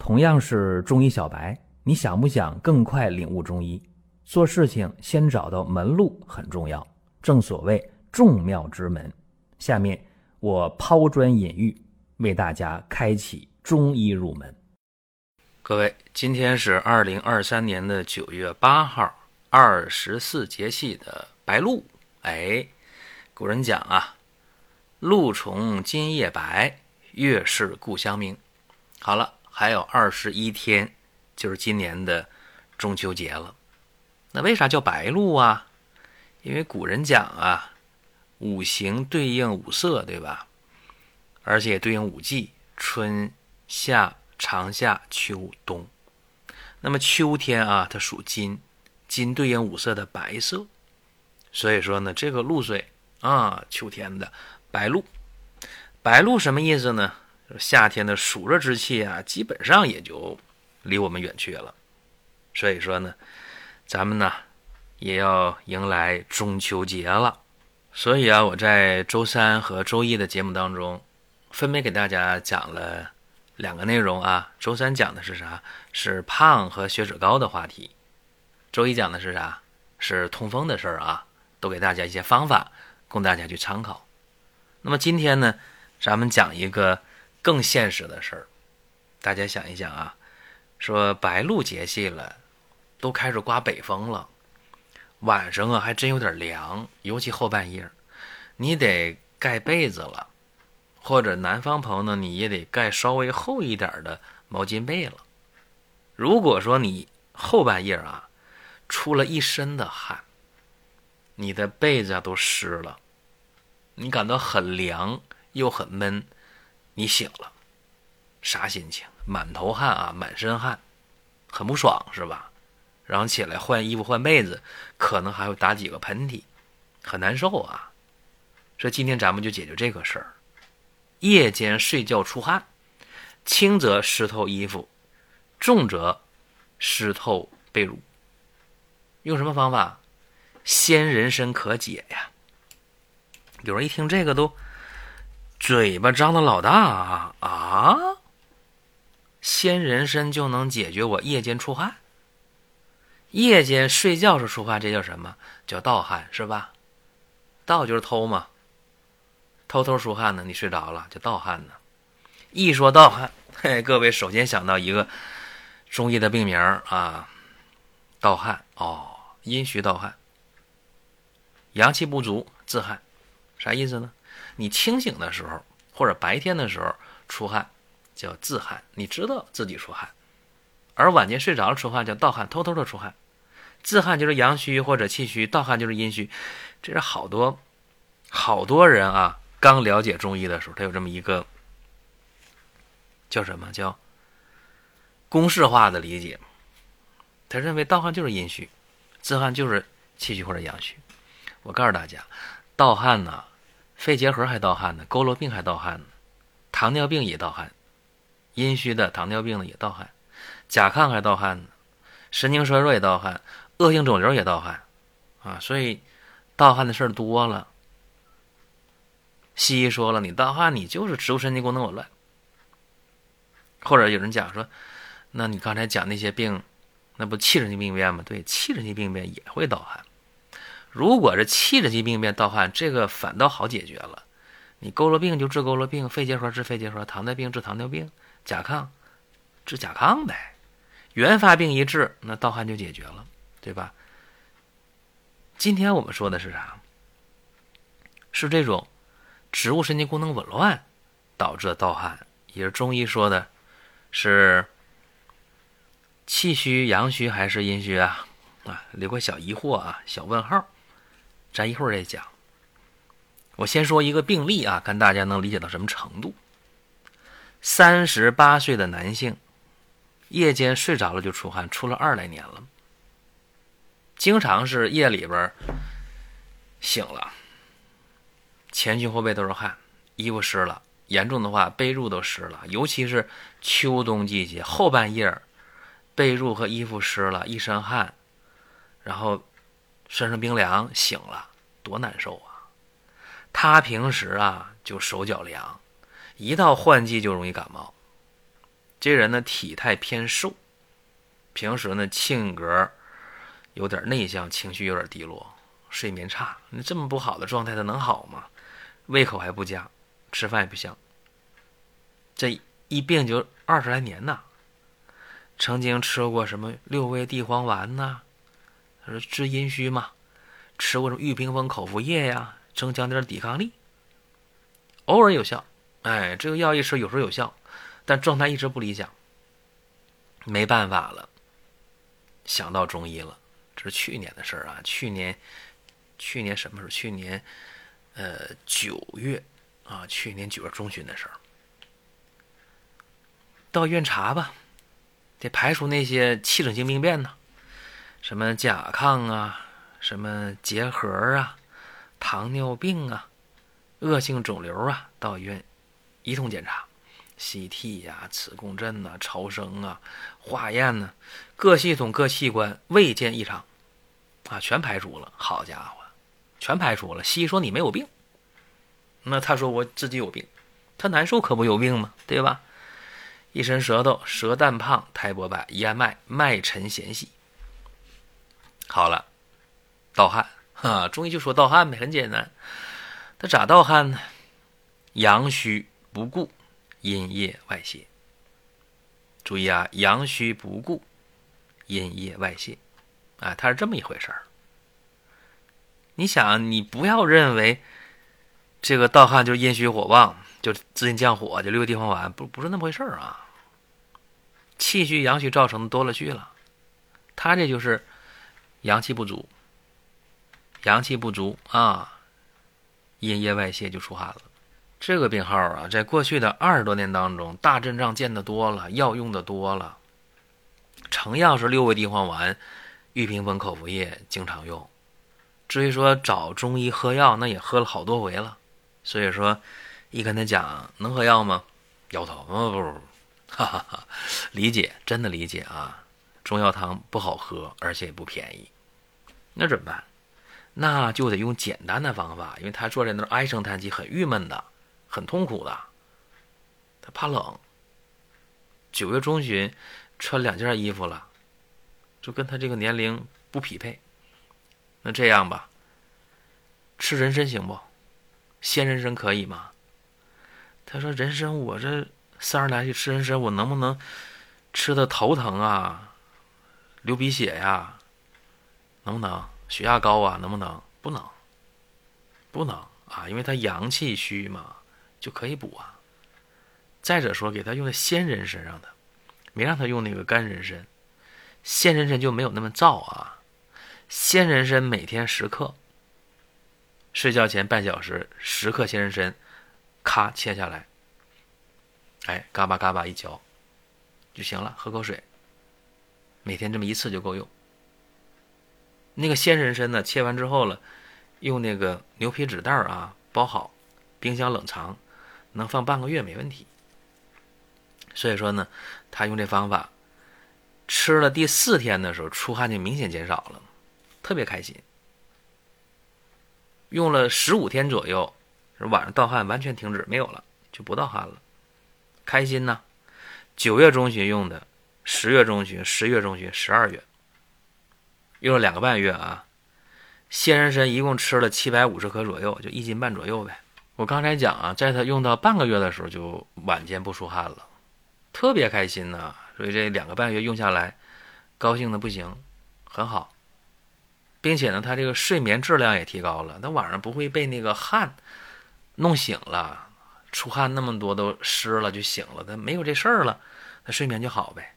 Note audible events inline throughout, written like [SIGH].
同样是中医小白，你想不想更快领悟中医？做事情先找到门路很重要，正所谓众妙之门。下面我抛砖引玉，为大家开启中医入门。各位，今天是二零二三年的九月八号，二十四节气的白露。哎，古人讲啊，露从今夜白，月是故乡明。好了。还有二十一天，就是今年的中秋节了。那为啥叫白露啊？因为古人讲啊，五行对应五色，对吧？而且对应五季：春夏、长夏、秋冬。那么秋天啊，它属金，金对应五色的白色。所以说呢，这个露水啊，秋天的白露。白露什么意思呢？夏天的暑热之气啊，基本上也就离我们远去了。所以说呢，咱们呢也要迎来中秋节了。所以啊，我在周三和周一的节目当中，分别给大家讲了两个内容啊。周三讲的是啥？是胖和血脂高的话题。周一讲的是啥？是痛风的事儿啊。都给大家一些方法，供大家去参考。那么今天呢，咱们讲一个。更现实的事儿，大家想一想啊，说白露节气了，都开始刮北风了，晚上啊还真有点凉，尤其后半夜，你得盖被子了，或者南方朋友呢，你也得盖稍微厚一点的毛巾被了。如果说你后半夜啊出了一身的汗，你的被子都湿了，你感到很凉又很闷。你醒了，啥心情？满头汗啊，满身汗，很不爽是吧？然后起来换衣服换被子，可能还会打几个喷嚏，很难受啊。所以今天咱们就解决这个事儿。夜间睡觉出汗，轻则湿透衣服，重则湿透被褥。用什么方法？鲜人参可解呀。有人一听这个都。嘴巴张的老大啊啊！鲜人参就能解决我夜间出汗。夜间睡觉时出汗，这叫什么？叫盗汗，是吧？盗就是偷嘛，偷偷出汗呢。你睡着了叫盗汗呢。一说盗汗，嘿，各位首先想到一个中医的病名啊，盗汗哦，阴虚盗汗，阳气不足自汗，啥意思呢？你清醒的时候，或者白天的时候出汗，叫自汗，你知道自己出汗；而晚间睡着了出汗叫盗汗，偷偷的出汗。自汗就是阳虚或者气虚，盗汗就是阴虚。这是好多好多人啊，刚了解中医的时候，他有这么一个叫什么叫公式化的理解，他认为盗汗就是阴虚，自汗就是气虚或者阳虚。我告诉大家，盗汗呢。肺结核还盗汗呢，佝偻病还盗汗呢，糖尿病也盗汗，阴虚的糖尿病的也盗汗，甲亢还盗汗呢，神经衰弱也盗汗，恶性肿瘤也盗汗，啊，所以盗汗的事儿多了。西医说了，你盗汗，你就是植物神经功能紊乱。或者有人讲说，那你刚才讲那些病，那不气质性病变吗？对，气质性病变也会盗汗。如果是气质性病变盗汗，这个反倒好解决了。你佝偻病就治佝偻病，肺结核治肺结核，糖尿病治糖尿病，甲亢治甲亢呗。原发病一治，那盗汗就解决了，对吧？今天我们说的是啥？是这种植物神经功能紊乱导致的盗汗，也是中医说的，是气虚、阳虚还是阴虚啊？啊，留个小疑惑啊，小问号。咱一会儿再讲。我先说一个病例啊，看大家能理解到什么程度。三十八岁的男性，夜间睡着了就出汗，出了二来年了。经常是夜里边醒了，前胸后背都是汗，衣服湿了，严重的话被褥都湿了。尤其是秋冬季节后半夜，被褥和衣服湿了，一身汗，然后。身上冰凉，醒了多难受啊！他平时啊就手脚凉，一到换季就容易感冒。这人呢体态偏瘦，平时呢性格有点内向，情绪有点低落，睡眠差。你这么不好的状态，他能好吗？胃口还不佳，吃饭也不香。这一病就二十来年呐。曾经吃过什么六味地黄丸呐，他说治阴虚嘛。吃过什么玉屏风口服液呀，增强点抵抗力。偶尔有效，哎，这个药一吃有时候有效，但状态一直不理想。没办法了，想到中医了。这是去年的事儿啊，去年，去年什么时候？去年，呃，九月啊，去年九月中旬的事儿。到医院查吧，得排除那些器质性病变呢，什么甲亢啊。什么结核啊，糖尿病啊，恶性肿瘤啊，到医院一通检查，CT 呀、磁共振呐、超声啊、化验呢，各系统各器官未见异常，啊，全排除了。好家伙，全排除了。西医说你没有病，那他说我自己有病，他难受可不有病吗？对吧？一伸舌头，舌淡胖，苔薄白，咽脉，脉沉弦细。好了。盗汗 [LAUGHS] 哈，中医就说盗汗呗，很简单。他咋盗汗呢？阳虚不固，阴液外泄。注意啊，阳虚不固，阴液外泄，啊，它是这么一回事儿。你想，你不要认为这个盗汗就是阴虚火旺，就滋阴降火，就六味地黄丸，不不是那么回事儿啊。气虚阳虚造成的多了去了，他这就是阳气不足。阳气不足啊，阴液外泄就出汗了。这个病号啊，在过去的二十多年当中，大阵仗见得多了，药用的多了。成药是六味地黄丸、玉屏风口服液，经常用。至于说找中医喝药，那也喝了好多回了。所以说，一跟他讲能喝药吗？摇头，不不不，哈哈哈，理解，真的理解啊。中药汤不好喝，而且也不便宜，那怎么办？那就得用简单的方法，因为他坐在那儿唉声叹气，很郁闷的，很痛苦的。他怕冷。九月中旬穿两件衣服了，就跟他这个年龄不匹配。那这样吧，吃人参行不？鲜人参可以吗？他说：“人参我这三十来岁吃人参，我能不能吃的头疼啊，流鼻血呀？能不能？”血压高啊，能不能？不能，不能啊，因为他阳气虚嘛，就可以补啊。再者说，给他用的鲜人参上的，没让他用那个干人参，鲜人参就没有那么燥啊。鲜人参每天十克，睡觉前半小时十克鲜人参，咔切下来，哎，嘎巴嘎巴一嚼就行了，喝口水，每天这么一次就够用。那个鲜人参呢，切完之后了，用那个牛皮纸袋啊包好，冰箱冷藏，能放半个月没问题。所以说呢，他用这方法，吃了第四天的时候，出汗就明显减少了，特别开心。用了十五天左右，晚上盗汗完全停止，没有了，就不盗汗了，开心呢。九月中旬用的，十月中旬、十月中旬、十二月。用了两个半月啊，鲜人参一共吃了七百五十克左右，就一斤半左右呗。我刚才讲啊，在他用到半个月的时候，就晚间不出汗了，特别开心呐。所以这两个半月用下来，高兴的不行，很好，并且呢，他这个睡眠质量也提高了。他晚上不会被那个汗弄醒了，出汗那么多都湿了就醒了，他没有这事儿了，他睡眠就好呗，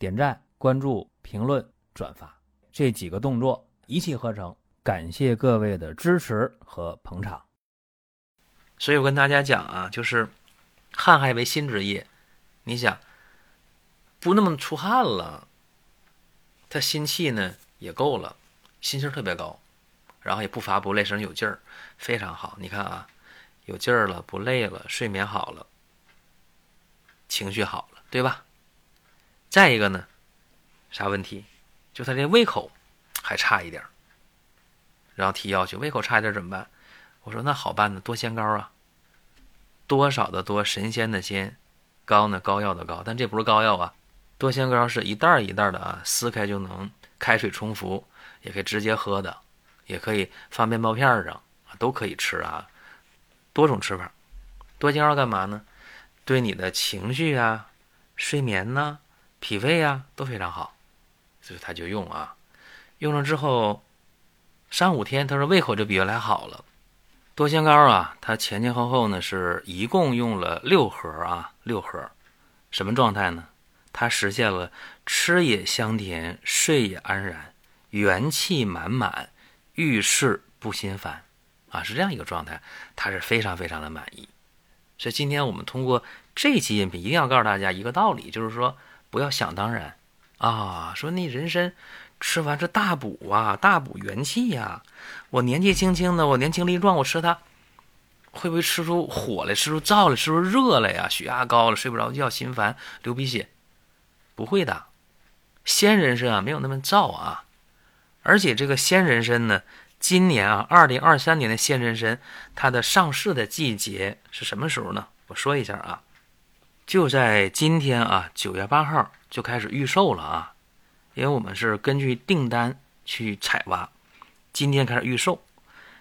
点赞、关注、评论、转发。这几个动作一气呵成，感谢各位的支持和捧场。所以我跟大家讲啊，就是汗还为心之液。你想，不那么出汗了，他心气呢也够了，心气儿特别高，然后也不乏不累，身上有劲儿，非常好。你看啊，有劲儿了，不累了，睡眠好了，情绪好了，对吧？再一个呢，啥问题？就他这胃口还差一点儿，然后提要求，胃口差一点怎么办？我说那好办呢，多仙膏啊，多少的多，神仙的仙，膏呢膏药的膏，但这不是膏药啊。多仙膏是一袋一袋的啊，撕开就能开水冲服，也可以直接喝的，也可以放面包片上啊，都可以吃啊，多种吃法。多仙膏干嘛呢？对你的情绪啊、睡眠呐、脾胃啊都非常好，所以他就用啊，用了之后三五天，他说胃口就比原来好了。多仙膏啊，他前前后后呢是一共用了六盒啊，六盒，什么状态呢？它实现了吃也香甜，睡也安然，元气满满，遇事不心烦，啊，是这样一个状态，他是非常非常的满意。所以今天我们通过这期音频，一定要告诉大家一个道理，就是说不要想当然啊，说那人参吃完是大补啊，大补元气呀，我年纪轻轻的，我年轻力壮，我吃它会不会吃出火来，吃出燥来，吃出热来呀？血压高了，睡不着觉，心烦，流鼻血。不会的，鲜人参啊没有那么燥啊，而且这个鲜人参呢，今年啊，二零二三年的鲜人参，它的上市的季节是什么时候呢？我说一下啊，就在今天啊，九月八号就开始预售了啊，因为我们是根据订单去采挖，今天开始预售，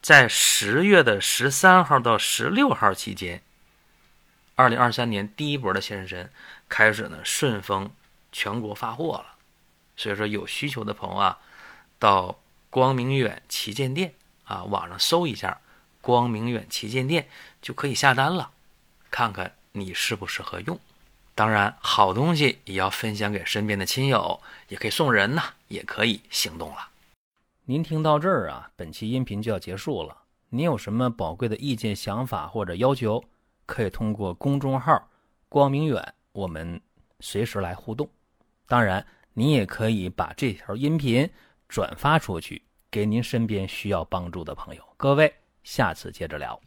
在十月的十三号到十六号期间，二零二三年第一波的鲜人参开始呢顺丰。全国发货了，所以说有需求的朋友啊，到光明远旗舰店啊，网上搜一下“光明远旗舰店”就可以下单了，看看你适不适合用。当然，好东西也要分享给身边的亲友，也可以送人呐，也可以行动了。您听到这儿啊，本期音频就要结束了。您有什么宝贵的意见、想法或者要求，可以通过公众号“光明远”我们随时来互动。当然，你也可以把这条音频转发出去，给您身边需要帮助的朋友。各位，下次接着聊。